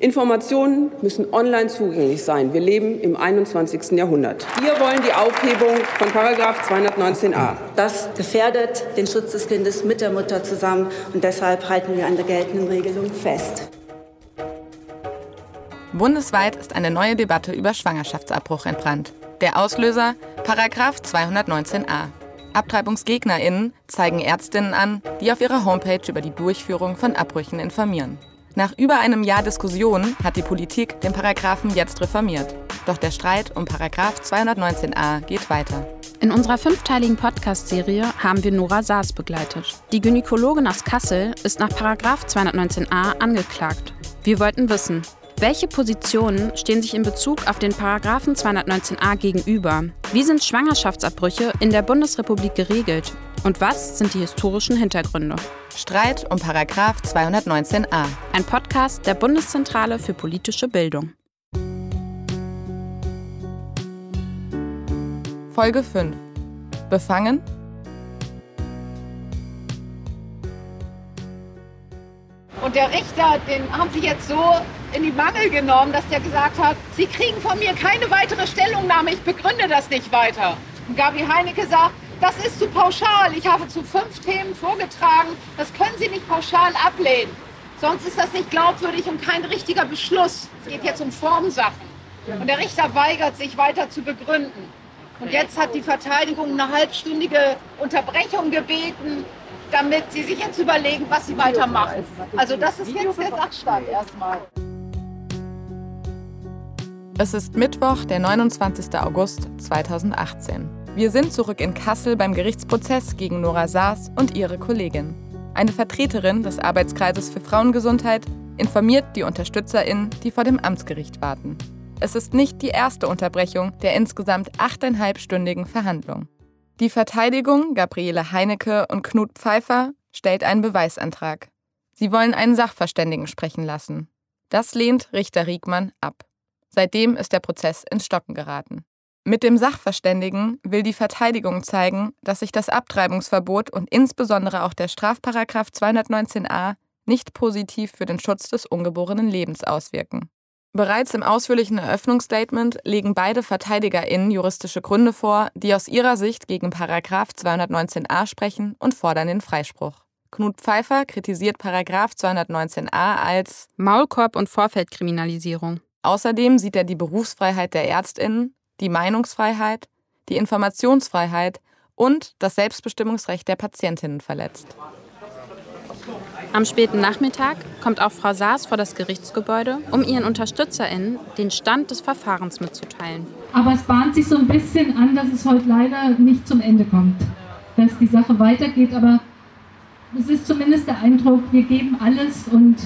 Informationen müssen online zugänglich sein. Wir leben im 21. Jahrhundert. Wir wollen die Aufhebung von Paragraph 219a. Das gefährdet den Schutz des Kindes mit der Mutter zusammen und deshalb halten wir an der geltenden Regelung fest. Bundesweit ist eine neue Debatte über Schwangerschaftsabbruch entbrannt. Der Auslöser Paragraph 219a. AbtreibungsgegnerInnen zeigen Ärztinnen an, die auf ihrer Homepage über die Durchführung von Abbrüchen informieren. Nach über einem Jahr Diskussion hat die Politik den Paragraphen jetzt reformiert. Doch der Streit um Paragraph 219a geht weiter. In unserer fünfteiligen Podcast-Serie haben wir Nora Saas begleitet. Die Gynäkologin aus Kassel ist nach Paragraph 219a angeklagt. Wir wollten wissen, welche Positionen stehen sich in Bezug auf den Paragraphen 219a gegenüber? Wie sind Schwangerschaftsabbrüche in der Bundesrepublik geregelt? Und was sind die historischen Hintergründe? Streit um Paragraph 219a. Ein Podcast der Bundeszentrale für politische Bildung. Folge 5. Befangen? Und der Richter, den haben sie jetzt so in die Mangel genommen, dass der gesagt hat, Sie kriegen von mir keine weitere Stellungnahme, ich begründe das nicht weiter. Und Gabi Heinecke sagt, das ist zu pauschal. Ich habe zu fünf Themen vorgetragen, das können Sie nicht pauschal ablehnen. Sonst ist das nicht glaubwürdig und kein richtiger Beschluss. Es geht jetzt um Formsachen. Und der Richter weigert sich weiter zu begründen. Und jetzt hat die Verteidigung eine halbstündige Unterbrechung gebeten, damit sie sich jetzt überlegen, was sie weitermachen. Also das ist jetzt der Sachstand erstmal. Es ist Mittwoch, der 29. August 2018. Wir sind zurück in Kassel beim Gerichtsprozess gegen Nora Saas und ihre Kollegin. Eine Vertreterin des Arbeitskreises für Frauengesundheit informiert die UnterstützerInnen, die vor dem Amtsgericht warten. Es ist nicht die erste Unterbrechung der insgesamt achteinhalbstündigen Verhandlung. Die Verteidigung, Gabriele Heinecke und Knut Pfeiffer, stellt einen Beweisantrag. Sie wollen einen Sachverständigen sprechen lassen. Das lehnt Richter Riegmann ab. Seitdem ist der Prozess ins Stocken geraten. Mit dem Sachverständigen will die Verteidigung zeigen, dass sich das Abtreibungsverbot und insbesondere auch der Strafparagraf 219a nicht positiv für den Schutz des ungeborenen Lebens auswirken. Bereits im ausführlichen Eröffnungsstatement legen beide VerteidigerInnen juristische Gründe vor, die aus ihrer Sicht gegen Paragraf 219a sprechen und fordern den Freispruch. Knut Pfeiffer kritisiert Paragraf 219a als Maulkorb und Vorfeldkriminalisierung. Außerdem sieht er die Berufsfreiheit der Ärztinnen, die Meinungsfreiheit, die Informationsfreiheit und das Selbstbestimmungsrecht der Patientinnen verletzt. Am späten Nachmittag kommt auch Frau Saas vor das Gerichtsgebäude, um ihren UnterstützerInnen den Stand des Verfahrens mitzuteilen. Aber es bahnt sich so ein bisschen an, dass es heute leider nicht zum Ende kommt. Dass die Sache weitergeht, aber es ist zumindest der Eindruck, wir geben alles und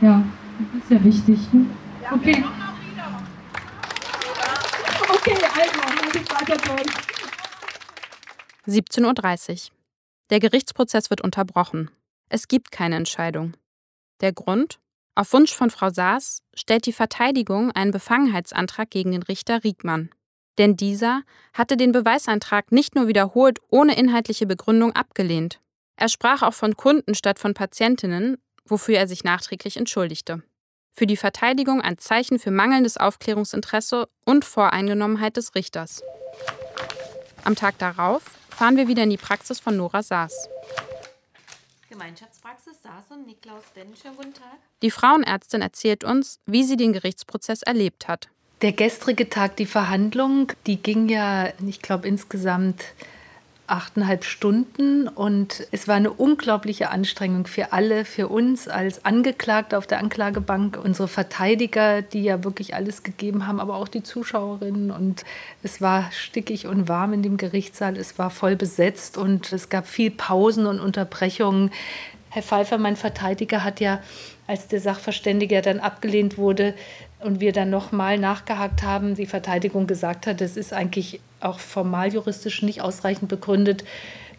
ja, ja wichtig. Okay. Okay, also, durch. 17.30 Uhr. Der Gerichtsprozess wird unterbrochen. Es gibt keine Entscheidung. Der Grund? Auf Wunsch von Frau Saas stellt die Verteidigung einen Befangenheitsantrag gegen den Richter Riegmann. Denn dieser hatte den Beweisantrag nicht nur wiederholt ohne inhaltliche Begründung abgelehnt. Er sprach auch von Kunden statt von Patientinnen, wofür er sich nachträglich entschuldigte. Für die Verteidigung ein Zeichen für mangelndes Aufklärungsinteresse und Voreingenommenheit des Richters. Am Tag darauf fahren wir wieder in die Praxis von Nora Saas. Gemeinschaftspraxis Saas und Niklaus Denn. Schönen guten Tag. Die Frauenärztin erzählt uns, wie sie den Gerichtsprozess erlebt hat. Der gestrige Tag, die Verhandlung, die ging ja, ich glaube, insgesamt achteinhalb Stunden und es war eine unglaubliche Anstrengung für alle, für uns als Angeklagte auf der Anklagebank, unsere Verteidiger, die ja wirklich alles gegeben haben, aber auch die Zuschauerinnen und es war stickig und warm in dem Gerichtssaal, es war voll besetzt und es gab viel Pausen und Unterbrechungen. Herr Pfeiffer, mein Verteidiger, hat ja, als der Sachverständige dann abgelehnt wurde, und wir dann nochmal nachgehakt haben, die Verteidigung gesagt hat, das ist eigentlich auch formal juristisch nicht ausreichend begründet,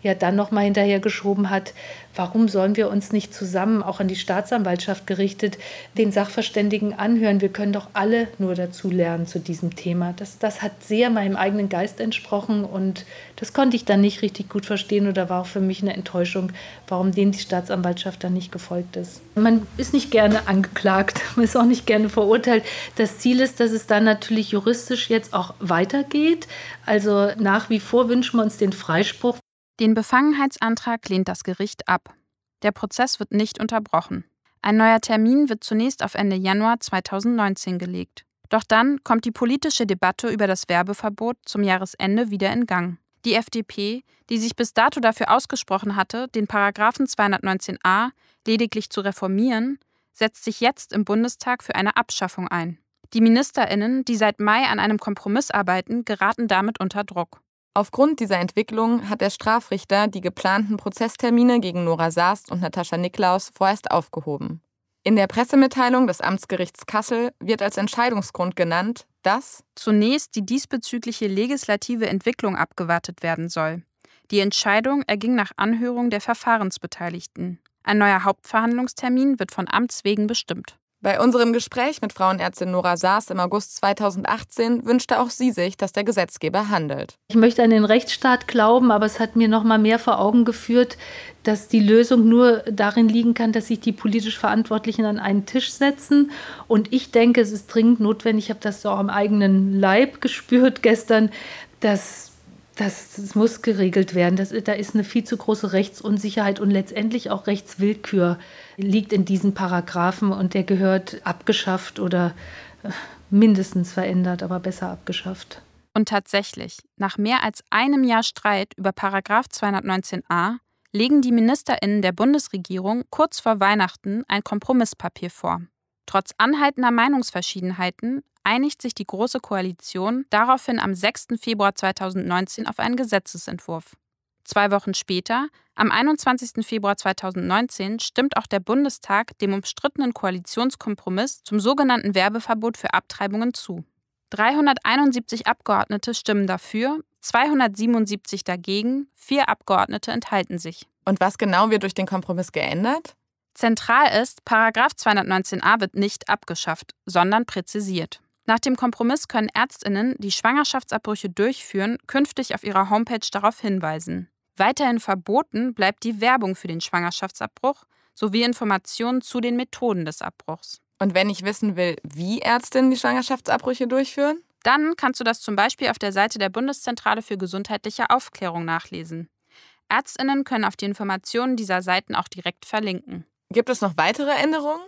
ja dann nochmal hinterhergeschoben hat, warum sollen wir uns nicht zusammen, auch an die Staatsanwaltschaft gerichtet, den Sachverständigen anhören? Wir können doch alle nur dazu lernen zu diesem Thema. Das, das hat sehr meinem eigenen Geist entsprochen und das konnte ich dann nicht richtig gut verstehen oder war auch für mich eine Enttäuschung, warum denen die Staatsanwaltschaft dann nicht gefolgt ist. Man ist nicht gerne angeklagt, man ist auch nicht gerne verurteilt. Das Ziel ist, dass es dann natürlich juristisch jetzt auch weitergeht. Also nach wie vor wünschen wir uns den Freispruch. Den Befangenheitsantrag lehnt das Gericht ab. Der Prozess wird nicht unterbrochen. Ein neuer Termin wird zunächst auf Ende Januar 2019 gelegt. Doch dann kommt die politische Debatte über das Werbeverbot zum Jahresende wieder in Gang. Die FDP, die sich bis dato dafür ausgesprochen hatte, den Paragraphen 219a lediglich zu reformieren, setzt sich jetzt im Bundestag für eine Abschaffung ein. Die Ministerinnen, die seit Mai an einem Kompromiss arbeiten, geraten damit unter Druck. Aufgrund dieser Entwicklung hat der Strafrichter die geplanten Prozesstermine gegen Nora Saast und Natascha Niklaus vorerst aufgehoben. In der Pressemitteilung des Amtsgerichts Kassel wird als Entscheidungsgrund genannt, dass zunächst die diesbezügliche legislative Entwicklung abgewartet werden soll. Die Entscheidung erging nach Anhörung der Verfahrensbeteiligten. Ein neuer Hauptverhandlungstermin wird von Amts wegen bestimmt. Bei unserem Gespräch mit Frauenärztin Nora Saas im August 2018 wünschte auch sie sich, dass der Gesetzgeber handelt. Ich möchte an den Rechtsstaat glauben, aber es hat mir noch mal mehr vor Augen geführt, dass die Lösung nur darin liegen kann, dass sich die politisch Verantwortlichen an einen Tisch setzen. Und ich denke, es ist dringend notwendig, ich habe das so auch am eigenen Leib gespürt gestern, dass das, das, muss geregelt werden. Das, da ist eine viel zu große Rechtsunsicherheit und letztendlich auch Rechtswillkür liegt in diesen Paragraphen und der gehört abgeschafft oder äh, mindestens verändert, aber besser abgeschafft. Und tatsächlich, nach mehr als einem Jahr Streit über Paragraph 219a legen die Ministerinnen der Bundesregierung kurz vor Weihnachten ein Kompromisspapier vor. Trotz anhaltender Meinungsverschiedenheiten einigt sich die Große Koalition daraufhin am 6. Februar 2019 auf einen Gesetzesentwurf. Zwei Wochen später, am 21. Februar 2019, stimmt auch der Bundestag dem umstrittenen Koalitionskompromiss zum sogenannten Werbeverbot für Abtreibungen zu. 371 Abgeordnete stimmen dafür, 277 dagegen, vier Abgeordnete enthalten sich. Und was genau wird durch den Kompromiss geändert? Zentral ist, Paragraph 219a wird nicht abgeschafft, sondern präzisiert. Nach dem Kompromiss können Ärztinnen, die Schwangerschaftsabbrüche durchführen, künftig auf ihrer Homepage darauf hinweisen. Weiterhin verboten bleibt die Werbung für den Schwangerschaftsabbruch sowie Informationen zu den Methoden des Abbruchs. Und wenn ich wissen will, wie Ärztinnen die Schwangerschaftsabbrüche durchführen? Dann kannst du das zum Beispiel auf der Seite der Bundeszentrale für gesundheitliche Aufklärung nachlesen. Ärztinnen können auf die Informationen dieser Seiten auch direkt verlinken. Gibt es noch weitere Änderungen?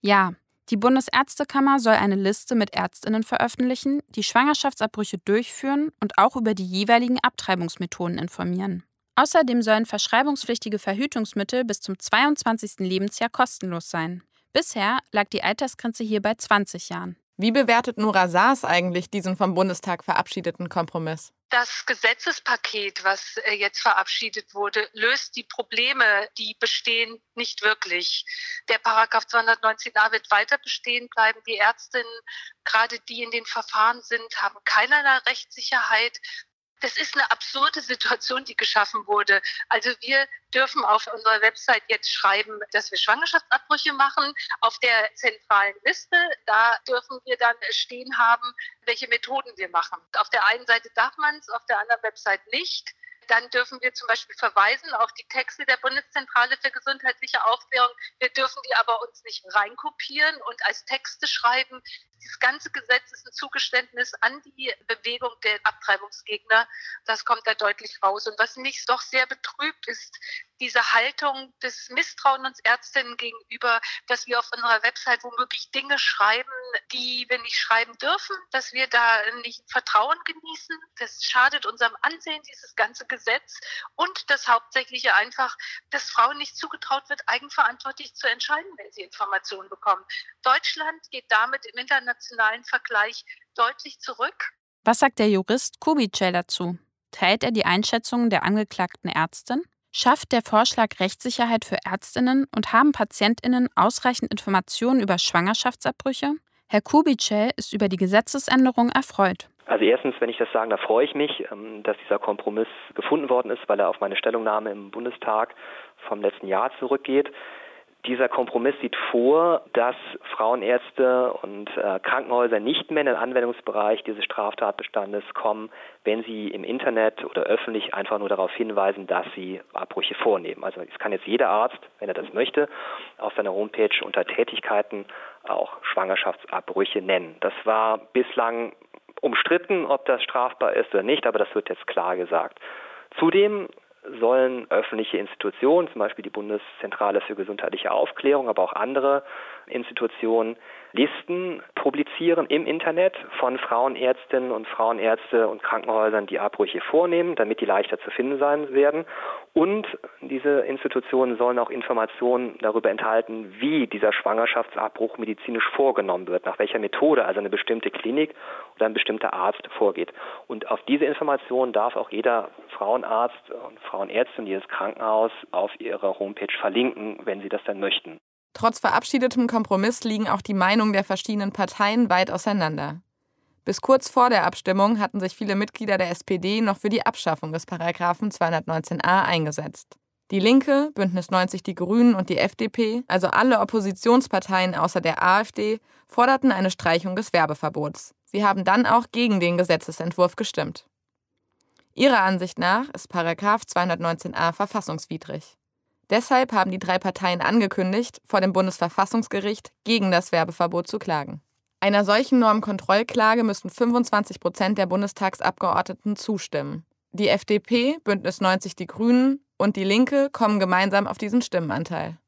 Ja, die Bundesärztekammer soll eine Liste mit Ärztinnen veröffentlichen, die Schwangerschaftsabbrüche durchführen und auch über die jeweiligen Abtreibungsmethoden informieren. Außerdem sollen verschreibungspflichtige Verhütungsmittel bis zum 22. Lebensjahr kostenlos sein. Bisher lag die Altersgrenze hier bei 20 Jahren. Wie bewertet Nora Saas eigentlich diesen vom Bundestag verabschiedeten Kompromiss? Das Gesetzespaket, was äh, jetzt verabschiedet wurde, löst die Probleme, die bestehen, nicht wirklich. Der Paragraph 219a wird weiter bestehen bleiben. Die Ärztinnen, gerade die in den Verfahren sind, haben keinerlei Rechtssicherheit das ist eine absurde Situation, die geschaffen wurde. Also wir dürfen auf unserer Website jetzt schreiben, dass wir Schwangerschaftsabbrüche machen. Auf der zentralen Liste, da dürfen wir dann stehen haben, welche Methoden wir machen. Auf der einen Seite darf man es, auf der anderen Website nicht. Dann dürfen wir zum Beispiel verweisen auf die Texte der Bundeszentrale für gesundheitliche Aufklärung. Wir dürfen die aber uns nicht reinkopieren und als Texte schreiben. Dieses ganze Gesetz ist ein Zugeständnis an die Bewegung der Abtreibungsgegner. Das kommt da deutlich raus. Und was mich doch sehr betrübt, ist diese Haltung des Misstrauen uns Ärztinnen gegenüber, dass wir auf unserer Website womöglich Dinge schreiben, die wir nicht schreiben dürfen, dass wir da nicht Vertrauen genießen. Das schadet unserem Ansehen, dieses ganze Gesetz. Und das Hauptsächliche einfach, dass Frauen nicht zugetraut wird, eigenverantwortlich zu entscheiden, wenn sie Informationen bekommen. Deutschland geht damit im internationalen internationalen Vergleich deutlich zurück. Was sagt der Jurist Kubitschel dazu? Teilt er die Einschätzungen der angeklagten Ärztin? Schafft der Vorschlag Rechtssicherheit für Ärztinnen und haben Patientinnen ausreichend Informationen über Schwangerschaftsabbrüche? Herr Kubitschel ist über die Gesetzesänderung erfreut. Also erstens, wenn ich das sagen, da freue ich mich, ähm, dass dieser Kompromiss gefunden worden ist, weil er auf meine Stellungnahme im Bundestag vom letzten Jahr zurückgeht. Dieser Kompromiss sieht vor, dass Frauenärzte und äh, Krankenhäuser nicht mehr in den Anwendungsbereich dieses Straftatbestandes kommen, wenn sie im Internet oder öffentlich einfach nur darauf hinweisen, dass sie Abbrüche vornehmen. Also es kann jetzt jeder Arzt, wenn er das möchte, auf seiner Homepage unter Tätigkeiten auch Schwangerschaftsabbrüche nennen. Das war bislang umstritten, ob das strafbar ist oder nicht, aber das wird jetzt klar gesagt. Zudem sollen öffentliche Institutionen, zum Beispiel die Bundeszentrale für gesundheitliche Aufklärung, aber auch andere Institutionen, Listen publizieren im Internet von Frauenärztinnen und Frauenärzte und Krankenhäusern, die Abbrüche vornehmen, damit die leichter zu finden sein werden. Und diese Institutionen sollen auch Informationen darüber enthalten, wie dieser Schwangerschaftsabbruch medizinisch vorgenommen wird, nach welcher Methode also eine bestimmte Klinik oder ein bestimmter Arzt vorgeht. Und auf diese Informationen darf auch jeder Frauenarzt und Frauenärztin, jedes Krankenhaus auf ihrer Homepage verlinken, wenn sie das dann möchten. Trotz verabschiedetem Kompromiss liegen auch die Meinungen der verschiedenen Parteien weit auseinander. Bis kurz vor der Abstimmung hatten sich viele Mitglieder der SPD noch für die Abschaffung des Paragraphen 219a eingesetzt. Die Linke, Bündnis 90 Die Grünen und die FDP, also alle Oppositionsparteien außer der AfD, forderten eine Streichung des Werbeverbots. Sie haben dann auch gegen den Gesetzesentwurf gestimmt. Ihrer Ansicht nach ist Paragraph 219a verfassungswidrig. Deshalb haben die drei Parteien angekündigt, vor dem Bundesverfassungsgericht gegen das Werbeverbot zu klagen. Einer solchen Normkontrollklage müssten 25 Prozent der Bundestagsabgeordneten zustimmen. Die FDP, Bündnis 90 Die Grünen und die Linke kommen gemeinsam auf diesen Stimmenanteil.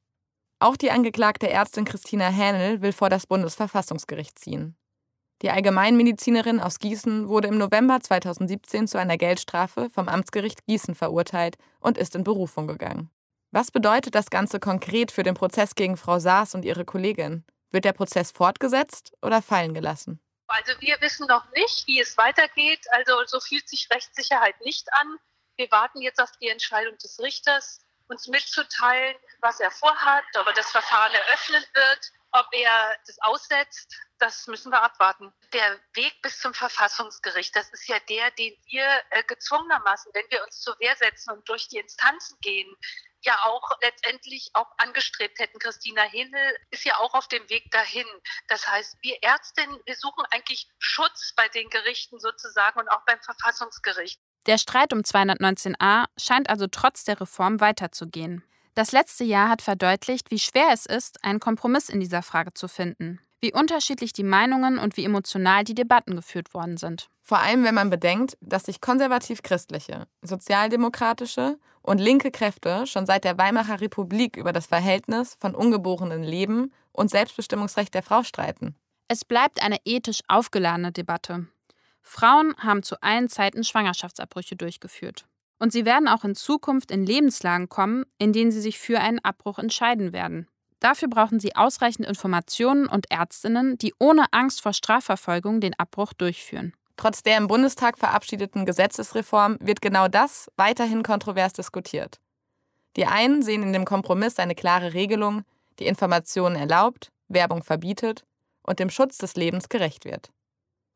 Auch die angeklagte Ärztin Christina Hähnel will vor das Bundesverfassungsgericht ziehen. Die Allgemeinmedizinerin aus Gießen wurde im November 2017 zu einer Geldstrafe vom Amtsgericht Gießen verurteilt und ist in Berufung gegangen. Was bedeutet das Ganze konkret für den Prozess gegen Frau Saas und ihre Kollegin? Wird der Prozess fortgesetzt oder fallen gelassen? Also wir wissen noch nicht, wie es weitergeht. Also so fühlt sich Rechtssicherheit nicht an. Wir warten jetzt auf die Entscheidung des Richters, uns mitzuteilen, was er vorhat, ob er das Verfahren eröffnen wird, ob er das aussetzt. Das müssen wir abwarten. Der Weg bis zum Verfassungsgericht, das ist ja der, den wir äh, gezwungenermaßen, wenn wir uns zur Wehr setzen und durch die Instanzen gehen, ja auch letztendlich auch angestrebt hätten. Christina Hinel ist ja auch auf dem Weg dahin. Das heißt, wir Ärztinnen, wir suchen eigentlich Schutz bei den Gerichten sozusagen und auch beim Verfassungsgericht. Der Streit um 219a scheint also trotz der Reform weiterzugehen. Das letzte Jahr hat verdeutlicht, wie schwer es ist, einen Kompromiss in dieser Frage zu finden, wie unterschiedlich die Meinungen und wie emotional die Debatten geführt worden sind. Vor allem, wenn man bedenkt, dass sich konservativ-christliche, sozialdemokratische und linke Kräfte schon seit der Weimarer Republik über das Verhältnis von ungeborenen Leben und Selbstbestimmungsrecht der Frau streiten. Es bleibt eine ethisch aufgeladene Debatte. Frauen haben zu allen Zeiten Schwangerschaftsabbrüche durchgeführt. Und sie werden auch in Zukunft in Lebenslagen kommen, in denen sie sich für einen Abbruch entscheiden werden. Dafür brauchen sie ausreichend Informationen und Ärztinnen, die ohne Angst vor Strafverfolgung den Abbruch durchführen. Trotz der im Bundestag verabschiedeten Gesetzesreform wird genau das weiterhin kontrovers diskutiert. Die einen sehen in dem Kompromiss eine klare Regelung, die Informationen erlaubt, Werbung verbietet und dem Schutz des Lebens gerecht wird.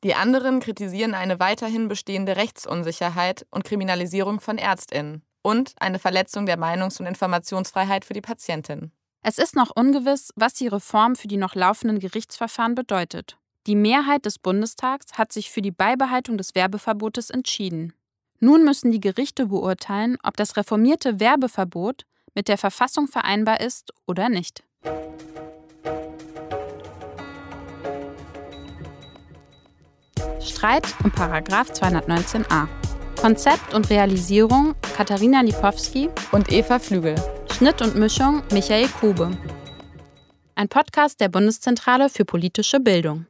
Die anderen kritisieren eine weiterhin bestehende Rechtsunsicherheit und Kriminalisierung von Ärztinnen und eine Verletzung der Meinungs- und Informationsfreiheit für die Patientin. Es ist noch ungewiss, was die Reform für die noch laufenden Gerichtsverfahren bedeutet. Die Mehrheit des Bundestags hat sich für die Beibehaltung des Werbeverbotes entschieden. Nun müssen die Gerichte beurteilen, ob das reformierte Werbeverbot mit der Verfassung vereinbar ist oder nicht. Streit um Paragraf 219a. Konzept und Realisierung Katharina Lipowski und Eva Flügel. Schnitt und Mischung Michael Kube. Ein Podcast der Bundeszentrale für politische Bildung.